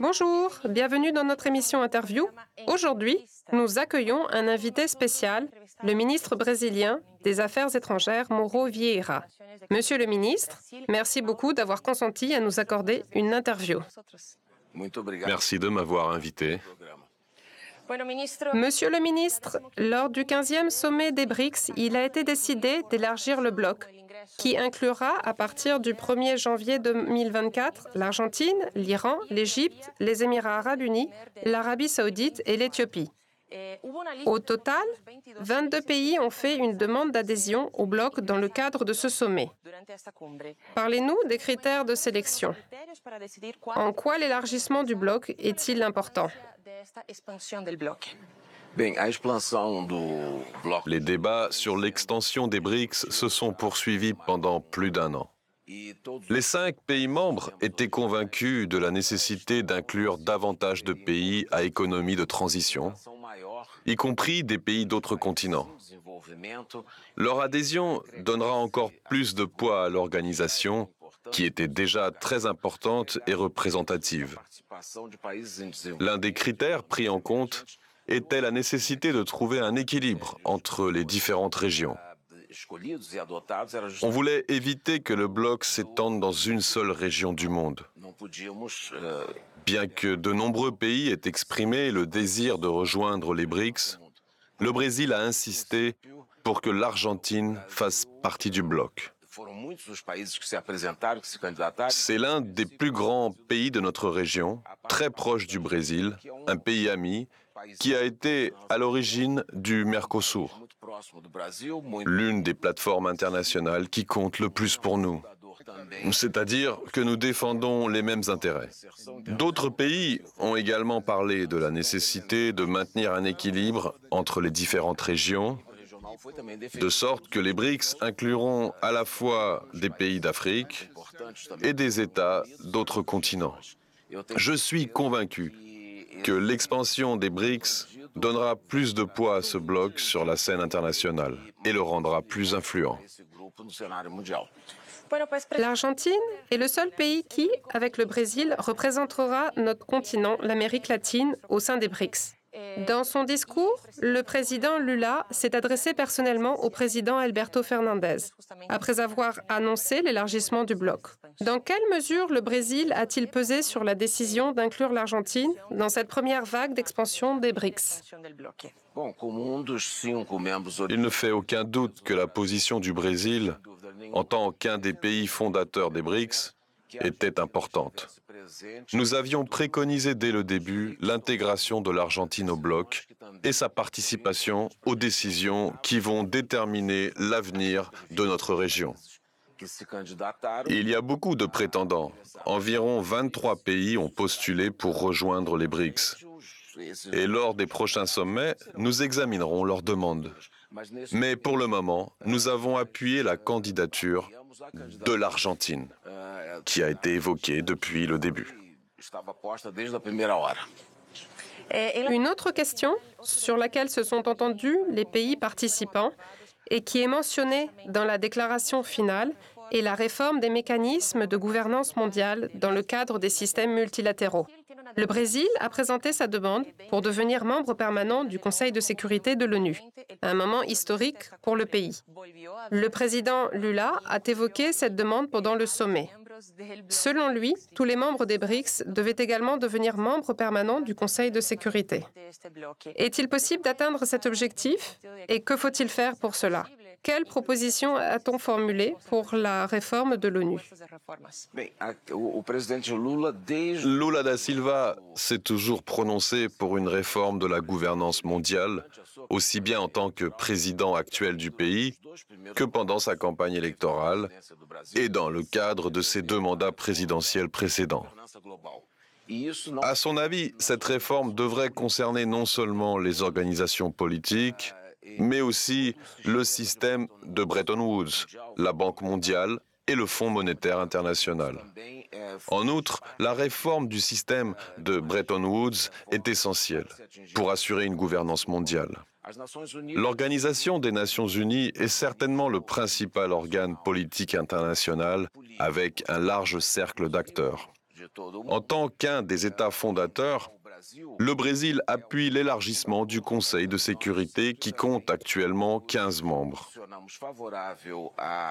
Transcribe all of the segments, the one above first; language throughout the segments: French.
Bonjour, bienvenue dans notre émission interview. Aujourd'hui, nous accueillons un invité spécial, le ministre brésilien des Affaires étrangères, Mauro Vieira. Monsieur le ministre, merci beaucoup d'avoir consenti à nous accorder une interview. Merci de m'avoir invité. Monsieur le ministre, lors du 15e sommet des BRICS, il a été décidé d'élargir le bloc, qui inclura à partir du 1er janvier 2024 l'Argentine, l'Iran, l'Égypte, les Émirats arabes unis, l'Arabie saoudite et l'Éthiopie. Au total, 22 pays ont fait une demande d'adhésion au bloc dans le cadre de ce sommet. Parlez-nous des critères de sélection. En quoi l'élargissement du bloc est-il important? Les débats sur l'extension des BRICS se sont poursuivis pendant plus d'un an. Les cinq pays membres étaient convaincus de la nécessité d'inclure davantage de pays à économie de transition, y compris des pays d'autres continents. Leur adhésion donnera encore plus de poids à l'organisation, qui était déjà très importante et représentative. L'un des critères pris en compte était la nécessité de trouver un équilibre entre les différentes régions. On voulait éviter que le bloc s'étende dans une seule région du monde. Bien que de nombreux pays aient exprimé le désir de rejoindre les BRICS, le Brésil a insisté pour que l'Argentine fasse partie du bloc. C'est l'un des plus grands pays de notre région, très proche du Brésil, un pays ami qui a été à l'origine du Mercosur, l'une des plateformes internationales qui compte le plus pour nous. C'est-à-dire que nous défendons les mêmes intérêts. D'autres pays ont également parlé de la nécessité de maintenir un équilibre entre les différentes régions, de sorte que les BRICS incluront à la fois des pays d'Afrique et des États d'autres continents. Je suis convaincu que l'expansion des BRICS donnera plus de poids à ce bloc sur la scène internationale et le rendra plus influent. L'Argentine est le seul pays qui, avec le Brésil, représentera notre continent, l'Amérique latine, au sein des BRICS. Dans son discours, le président Lula s'est adressé personnellement au président Alberto Fernandez, après avoir annoncé l'élargissement du bloc. Dans quelle mesure le Brésil a-t-il pesé sur la décision d'inclure l'Argentine dans cette première vague d'expansion des BRICS? Il ne fait aucun doute que la position du Brésil, en tant qu'un des pays fondateurs des BRICS, était importante. Nous avions préconisé dès le début l'intégration de l'Argentine au bloc et sa participation aux décisions qui vont déterminer l'avenir de notre région. Il y a beaucoup de prétendants. Environ 23 pays ont postulé pour rejoindre les BRICS. Et lors des prochains sommets, nous examinerons leurs demandes. Mais pour le moment, nous avons appuyé la candidature de l'Argentine, qui a été évoquée depuis le début. Une autre question sur laquelle se sont entendus les pays participants et qui est mentionnée dans la déclaration finale est la réforme des mécanismes de gouvernance mondiale dans le cadre des systèmes multilatéraux. Le Brésil a présenté sa demande pour devenir membre permanent du Conseil de sécurité de l'ONU, un moment historique pour le pays. Le président Lula a évoqué cette demande pendant le sommet. Selon lui, tous les membres des BRICS devaient également devenir membres permanents du Conseil de sécurité. Est-il possible d'atteindre cet objectif et que faut-il faire pour cela? Quelles propositions a-t-on formulées pour la réforme de l'ONU? Lula da Silva s'est toujours prononcé pour une réforme de la gouvernance mondiale, aussi bien en tant que président actuel du pays que pendant sa campagne électorale et dans le cadre de ses deux mandats présidentiels précédents. À son avis, cette réforme devrait concerner non seulement les organisations politiques, mais aussi le système de Bretton Woods, la Banque mondiale et le Fonds monétaire international. En outre, la réforme du système de Bretton Woods est essentielle pour assurer une gouvernance mondiale. L'Organisation des Nations Unies est certainement le principal organe politique international avec un large cercle d'acteurs. En tant qu'un des États fondateurs, le Brésil appuie l'élargissement du Conseil de sécurité qui compte actuellement 15 membres.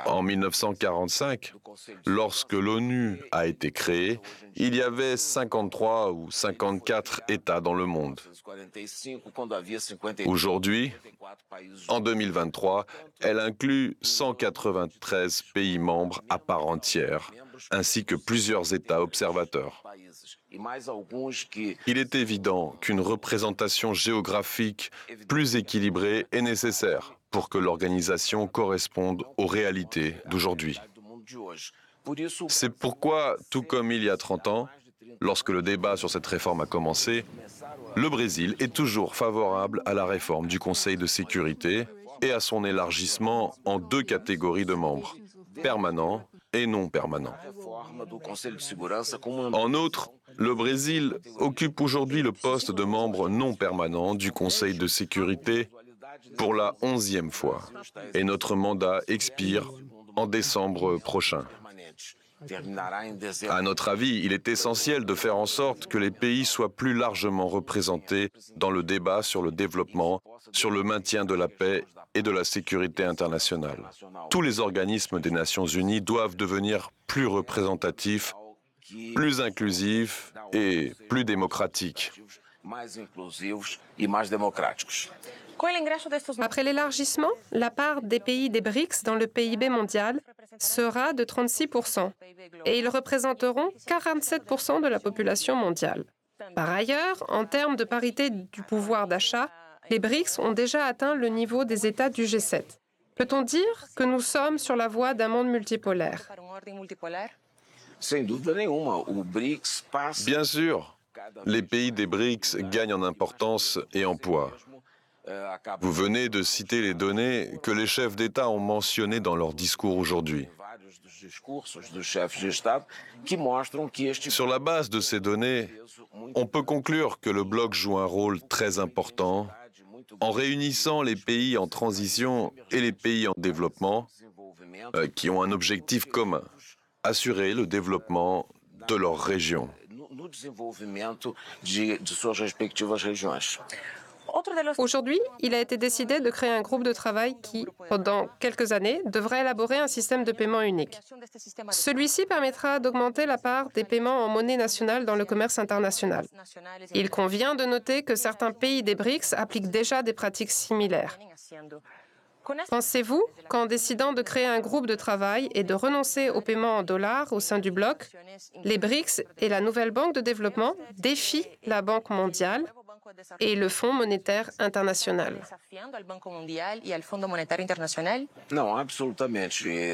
En 1945, lorsque l'ONU a été créée, il y avait 53 ou 54 États dans le monde. Aujourd'hui, en 2023, elle inclut 193 pays membres à part entière, ainsi que plusieurs États observateurs. Il est évident qu'une représentation géographique plus équilibrée est nécessaire pour que l'organisation corresponde aux réalités d'aujourd'hui. C'est pourquoi, tout comme il y a 30 ans, lorsque le débat sur cette réforme a commencé, le Brésil est toujours favorable à la réforme du Conseil de sécurité et à son élargissement en deux catégories de membres, permanents et non permanents. En outre, le Brésil occupe aujourd'hui le poste de membre non permanent du Conseil de sécurité pour la onzième fois et notre mandat expire en décembre prochain. À notre avis, il est essentiel de faire en sorte que les pays soient plus largement représentés dans le débat sur le développement, sur le maintien de la paix et de la sécurité internationale. Tous les organismes des Nations Unies doivent devenir plus représentatifs plus inclusifs et plus démocratiques. Après l'élargissement, la part des pays des BRICS dans le PIB mondial sera de 36% et ils représenteront 47% de la population mondiale. Par ailleurs, en termes de parité du pouvoir d'achat, les BRICS ont déjà atteint le niveau des États du G7. Peut-on dire que nous sommes sur la voie d'un monde multipolaire? Bien sûr, les pays des BRICS gagnent en importance et en poids. Vous venez de citer les données que les chefs d'État ont mentionnées dans leur discours aujourd'hui. Sur la base de ces données, on peut conclure que le bloc joue un rôle très important en réunissant les pays en transition et les pays en développement euh, qui ont un objectif commun, assurer le développement de leur région. Aujourd'hui, il a été décidé de créer un groupe de travail qui, pendant quelques années, devrait élaborer un système de paiement unique. Celui-ci permettra d'augmenter la part des paiements en monnaie nationale dans le commerce international. Il convient de noter que certains pays des BRICS appliquent déjà des pratiques similaires. Pensez-vous qu'en décidant de créer un groupe de travail et de renoncer au paiement en dollars au sein du bloc, les BRICS et la nouvelle banque de développement défient la Banque mondiale et le Fonds monétaire international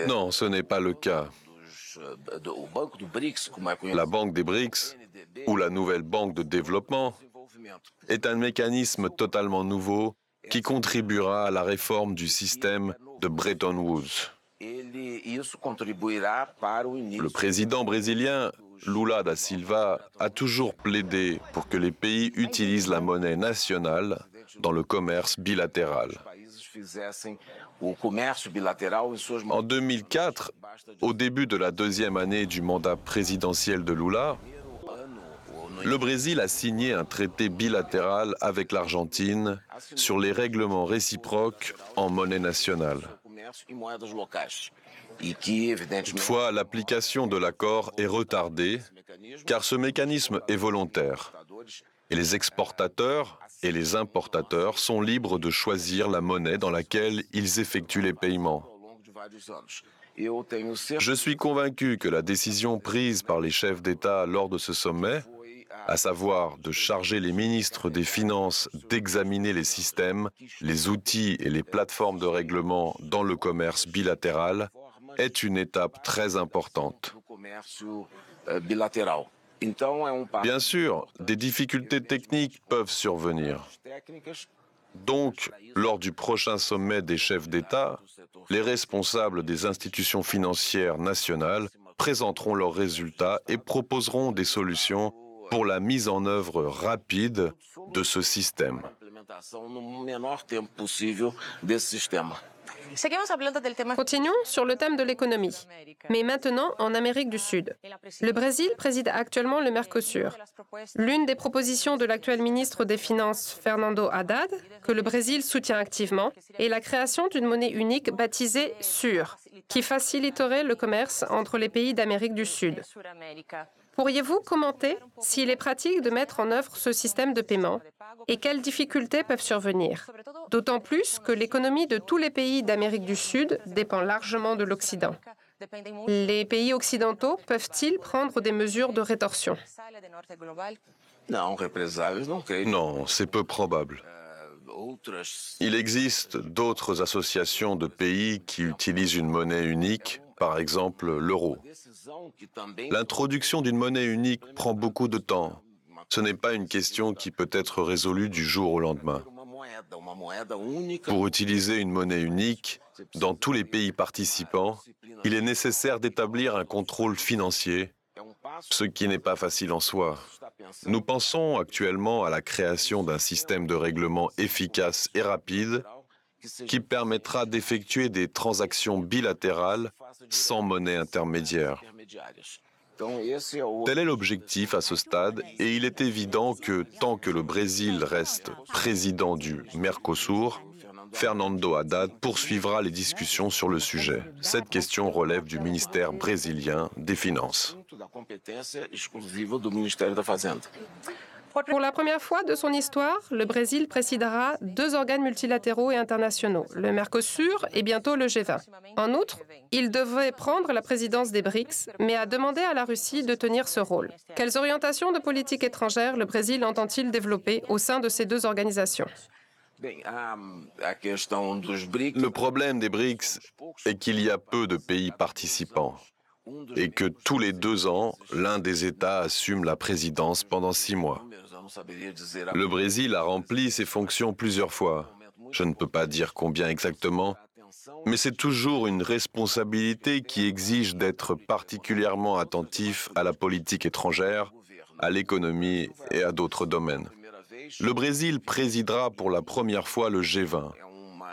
Non, ce n'est pas le cas. La Banque des BRICS, ou la nouvelle Banque de développement, est un mécanisme totalement nouveau qui contribuera à la réforme du système de Bretton Woods. Le président brésilien Lula da Silva a toujours plaidé pour que les pays utilisent la monnaie nationale dans le commerce bilatéral. En 2004, au début de la deuxième année du mandat présidentiel de Lula, le Brésil a signé un traité bilatéral avec l'Argentine sur les règlements réciproques en monnaie nationale. Toutefois, l'application de l'accord est retardée car ce mécanisme est volontaire et les exportateurs et les importateurs sont libres de choisir la monnaie dans laquelle ils effectuent les paiements. Je suis convaincu que la décision prise par les chefs d'État lors de ce sommet à savoir de charger les ministres des Finances d'examiner les systèmes, les outils et les plateformes de règlement dans le commerce bilatéral, est une étape très importante. Bien sûr, des difficultés techniques peuvent survenir. Donc, lors du prochain sommet des chefs d'État, les responsables des institutions financières nationales présenteront leurs résultats et proposeront des solutions pour la mise en œuvre rapide de ce système. Continuons sur le thème de l'économie, mais maintenant en Amérique du Sud. Le Brésil préside actuellement le Mercosur. L'une des propositions de l'actuel ministre des Finances, Fernando Haddad, que le Brésil soutient activement, est la création d'une monnaie unique baptisée SUR, qui faciliterait le commerce entre les pays d'Amérique du Sud. Pourriez-vous commenter s'il est pratique de mettre en œuvre ce système de paiement et quelles difficultés peuvent survenir? D'autant plus que l'économie de tous les pays d'Amérique du Sud dépend largement de l'Occident. Les pays occidentaux peuvent-ils prendre des mesures de rétorsion? Non, c'est peu probable. Il existe d'autres associations de pays qui utilisent une monnaie unique, par exemple l'euro. L'introduction d'une monnaie unique prend beaucoup de temps. Ce n'est pas une question qui peut être résolue du jour au lendemain. Pour utiliser une monnaie unique, dans tous les pays participants, il est nécessaire d'établir un contrôle financier, ce qui n'est pas facile en soi. Nous pensons actuellement à la création d'un système de règlement efficace et rapide qui permettra d'effectuer des transactions bilatérales sans monnaie intermédiaire. Tel est l'objectif à ce stade et il est évident que tant que le Brésil reste président du Mercosur, Fernando Haddad poursuivra les discussions sur le sujet. Cette question relève du ministère brésilien des Finances. Pour la première fois de son histoire, le Brésil présidera deux organes multilatéraux et internationaux, le Mercosur et bientôt le G20. En outre, il devait prendre la présidence des BRICS, mais a demandé à la Russie de tenir ce rôle. Quelles orientations de politique étrangère le Brésil entend-il développer au sein de ces deux organisations? Le problème des BRICS est qu'il y a peu de pays participants et que tous les deux ans, l'un des États assume la présidence pendant six mois. Le Brésil a rempli ses fonctions plusieurs fois. Je ne peux pas dire combien exactement, mais c'est toujours une responsabilité qui exige d'être particulièrement attentif à la politique étrangère, à l'économie et à d'autres domaines. Le Brésil présidera pour la première fois le G20.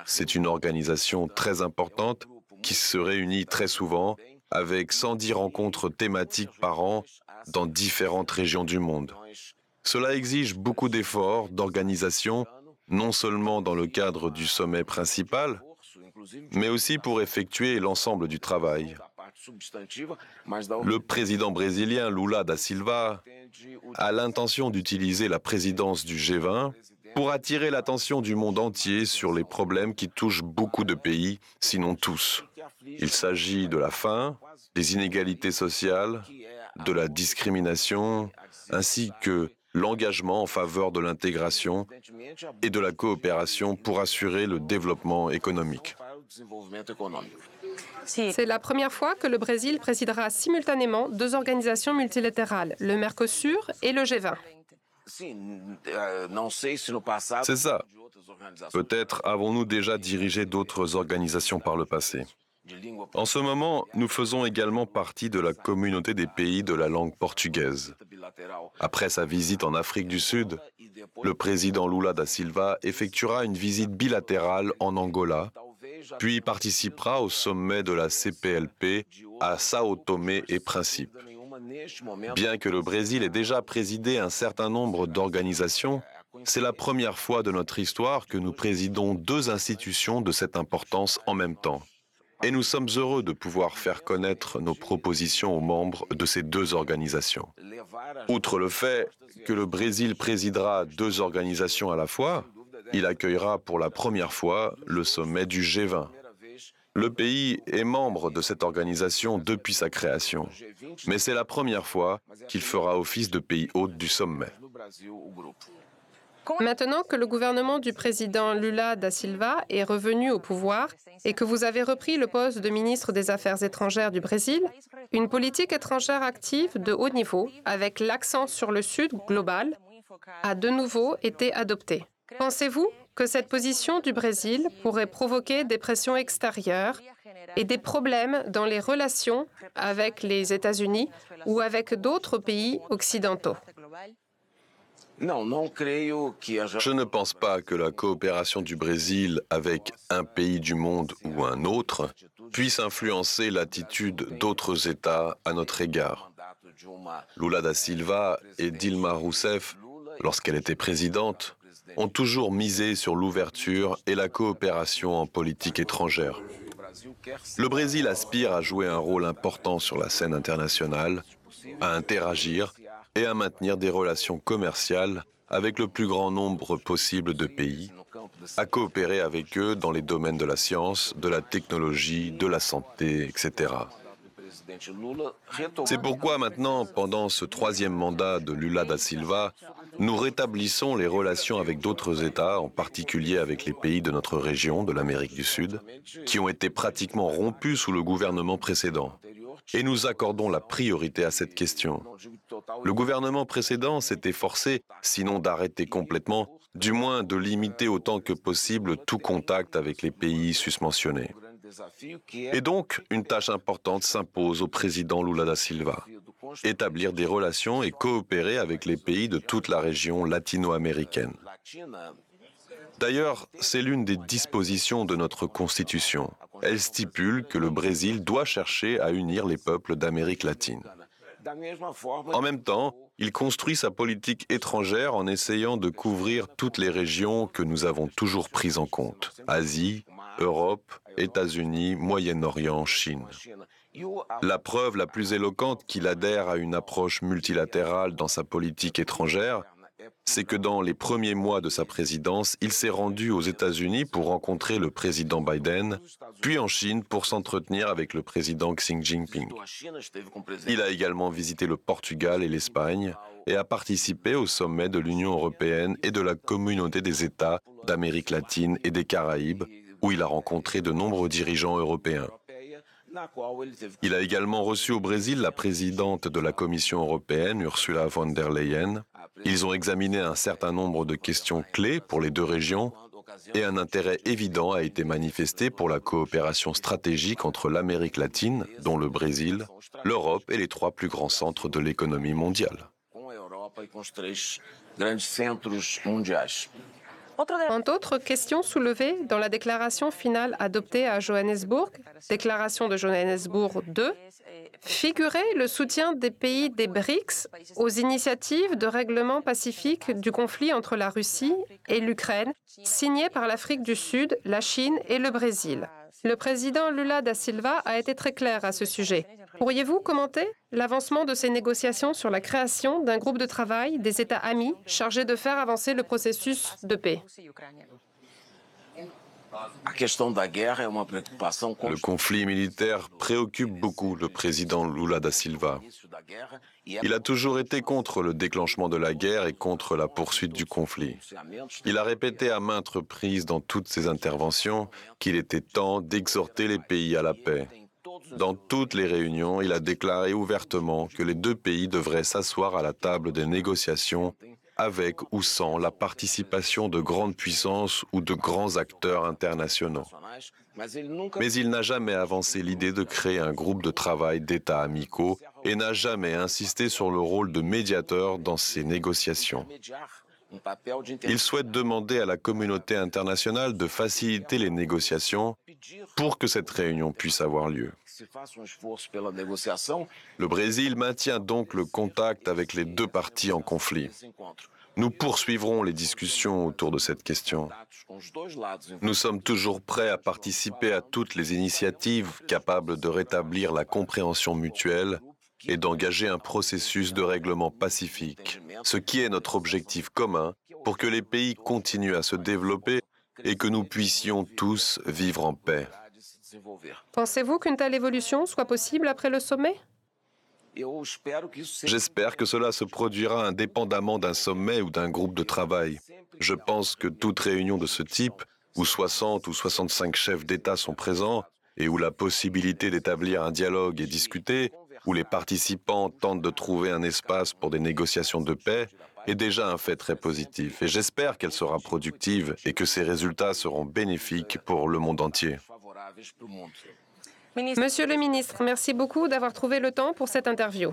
C'est une organisation très importante qui se réunit très souvent avec 110 rencontres thématiques par an dans différentes régions du monde. Cela exige beaucoup d'efforts, d'organisation, non seulement dans le cadre du sommet principal, mais aussi pour effectuer l'ensemble du travail. Le président brésilien Lula da Silva a l'intention d'utiliser la présidence du G20 pour attirer l'attention du monde entier sur les problèmes qui touchent beaucoup de pays, sinon tous. Il s'agit de la faim, des inégalités sociales, de la discrimination, ainsi que l'engagement en faveur de l'intégration et de la coopération pour assurer le développement économique. C'est la première fois que le Brésil présidera simultanément deux organisations multilatérales, le Mercosur et le G20. C'est ça. Peut-être avons-nous déjà dirigé d'autres organisations par le passé. En ce moment, nous faisons également partie de la communauté des pays de la langue portugaise. Après sa visite en Afrique du Sud, le président Lula da Silva effectuera une visite bilatérale en Angola, puis participera au sommet de la CPLP à Sao Tomé et Principe. Bien que le Brésil ait déjà présidé un certain nombre d'organisations, c'est la première fois de notre histoire que nous présidons deux institutions de cette importance en même temps. Et nous sommes heureux de pouvoir faire connaître nos propositions aux membres de ces deux organisations. Outre le fait que le Brésil présidera deux organisations à la fois, il accueillera pour la première fois le sommet du G20. Le pays est membre de cette organisation depuis sa création, mais c'est la première fois qu'il fera office de pays hôte du sommet. Maintenant que le gouvernement du président Lula da Silva est revenu au pouvoir et que vous avez repris le poste de ministre des Affaires étrangères du Brésil, une politique étrangère active de haut niveau, avec l'accent sur le Sud global, a de nouveau été adoptée. Pensez-vous que cette position du Brésil pourrait provoquer des pressions extérieures et des problèmes dans les relations avec les États-Unis ou avec d'autres pays occidentaux? Je ne pense pas que la coopération du Brésil avec un pays du monde ou un autre puisse influencer l'attitude d'autres États à notre égard. Lula da Silva et Dilma Rousseff, lorsqu'elle était présidente, ont toujours misé sur l'ouverture et la coopération en politique étrangère. Le Brésil aspire à jouer un rôle important sur la scène internationale, à interagir et à maintenir des relations commerciales avec le plus grand nombre possible de pays, à coopérer avec eux dans les domaines de la science, de la technologie, de la santé, etc. C'est pourquoi maintenant, pendant ce troisième mandat de Lula da Silva, nous rétablissons les relations avec d'autres États, en particulier avec les pays de notre région, de l'Amérique du Sud, qui ont été pratiquement rompus sous le gouvernement précédent. Et nous accordons la priorité à cette question. Le gouvernement précédent s'était forcé, sinon d'arrêter complètement, du moins de limiter autant que possible tout contact avec les pays susmentionnés. Et donc, une tâche importante s'impose au président Lula da Silva. Établir des relations et coopérer avec les pays de toute la région latino-américaine. D'ailleurs, c'est l'une des dispositions de notre Constitution. Elle stipule que le Brésil doit chercher à unir les peuples d'Amérique latine. En même temps, il construit sa politique étrangère en essayant de couvrir toutes les régions que nous avons toujours prises en compte. Asie, Europe, États-Unis, Moyen-Orient, Chine. La preuve la plus éloquente qu'il adhère à une approche multilatérale dans sa politique étrangère, c'est que dans les premiers mois de sa présidence, il s'est rendu aux États-Unis pour rencontrer le président Biden, puis en Chine pour s'entretenir avec le président Xi Jinping. Il a également visité le Portugal et l'Espagne et a participé au sommet de l'Union européenne et de la communauté des États d'Amérique latine et des Caraïbes, où il a rencontré de nombreux dirigeants européens. Il a également reçu au Brésil la présidente de la Commission européenne, Ursula von der Leyen. Ils ont examiné un certain nombre de questions clés pour les deux régions et un intérêt évident a été manifesté pour la coopération stratégique entre l'Amérique latine, dont le Brésil, l'Europe et les trois plus grands centres de l'économie mondiale. Entre autres questions soulevées dans la déclaration finale adoptée à Johannesburg, déclaration de Johannesburg 2, figurait le soutien des pays des BRICS aux initiatives de règlement pacifique du conflit entre la Russie et l'Ukraine, signées par l'Afrique du Sud, la Chine et le Brésil. Le président Lula da Silva a été très clair à ce sujet. Pourriez-vous commenter l'avancement de ces négociations sur la création d'un groupe de travail des États amis chargé de faire avancer le processus de paix? Le conflit militaire préoccupe beaucoup le président Lula da Silva. Il a toujours été contre le déclenchement de la guerre et contre la poursuite du conflit. Il a répété à maintes reprises dans toutes ses interventions qu'il était temps d'exhorter les pays à la paix. Dans toutes les réunions, il a déclaré ouvertement que les deux pays devraient s'asseoir à la table des négociations avec ou sans la participation de grandes puissances ou de grands acteurs internationaux. Mais il n'a jamais avancé l'idée de créer un groupe de travail d'États amicaux et n'a jamais insisté sur le rôle de médiateur dans ces négociations. Il souhaite demander à la communauté internationale de faciliter les négociations pour que cette réunion puisse avoir lieu. Le Brésil maintient donc le contact avec les deux parties en conflit. Nous poursuivrons les discussions autour de cette question. Nous sommes toujours prêts à participer à toutes les initiatives capables de rétablir la compréhension mutuelle et d'engager un processus de règlement pacifique, ce qui est notre objectif commun pour que les pays continuent à se développer et que nous puissions tous vivre en paix. Pensez-vous qu'une telle évolution soit possible après le sommet? J'espère que cela se produira indépendamment d'un sommet ou d'un groupe de travail. Je pense que toute réunion de ce type, où 60 ou 65 chefs d'État sont présents et où la possibilité d'établir un dialogue est discutée, où les participants tentent de trouver un espace pour des négociations de paix, est déjà un fait très positif. Et j'espère qu'elle sera productive et que ses résultats seront bénéfiques pour le monde entier. Monsieur le ministre, merci beaucoup d'avoir trouvé le temps pour cette interview.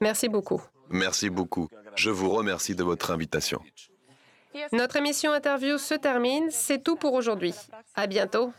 Merci beaucoup. Merci beaucoup. Je vous remercie de votre invitation. Notre émission interview se termine. C'est tout pour aujourd'hui. À bientôt.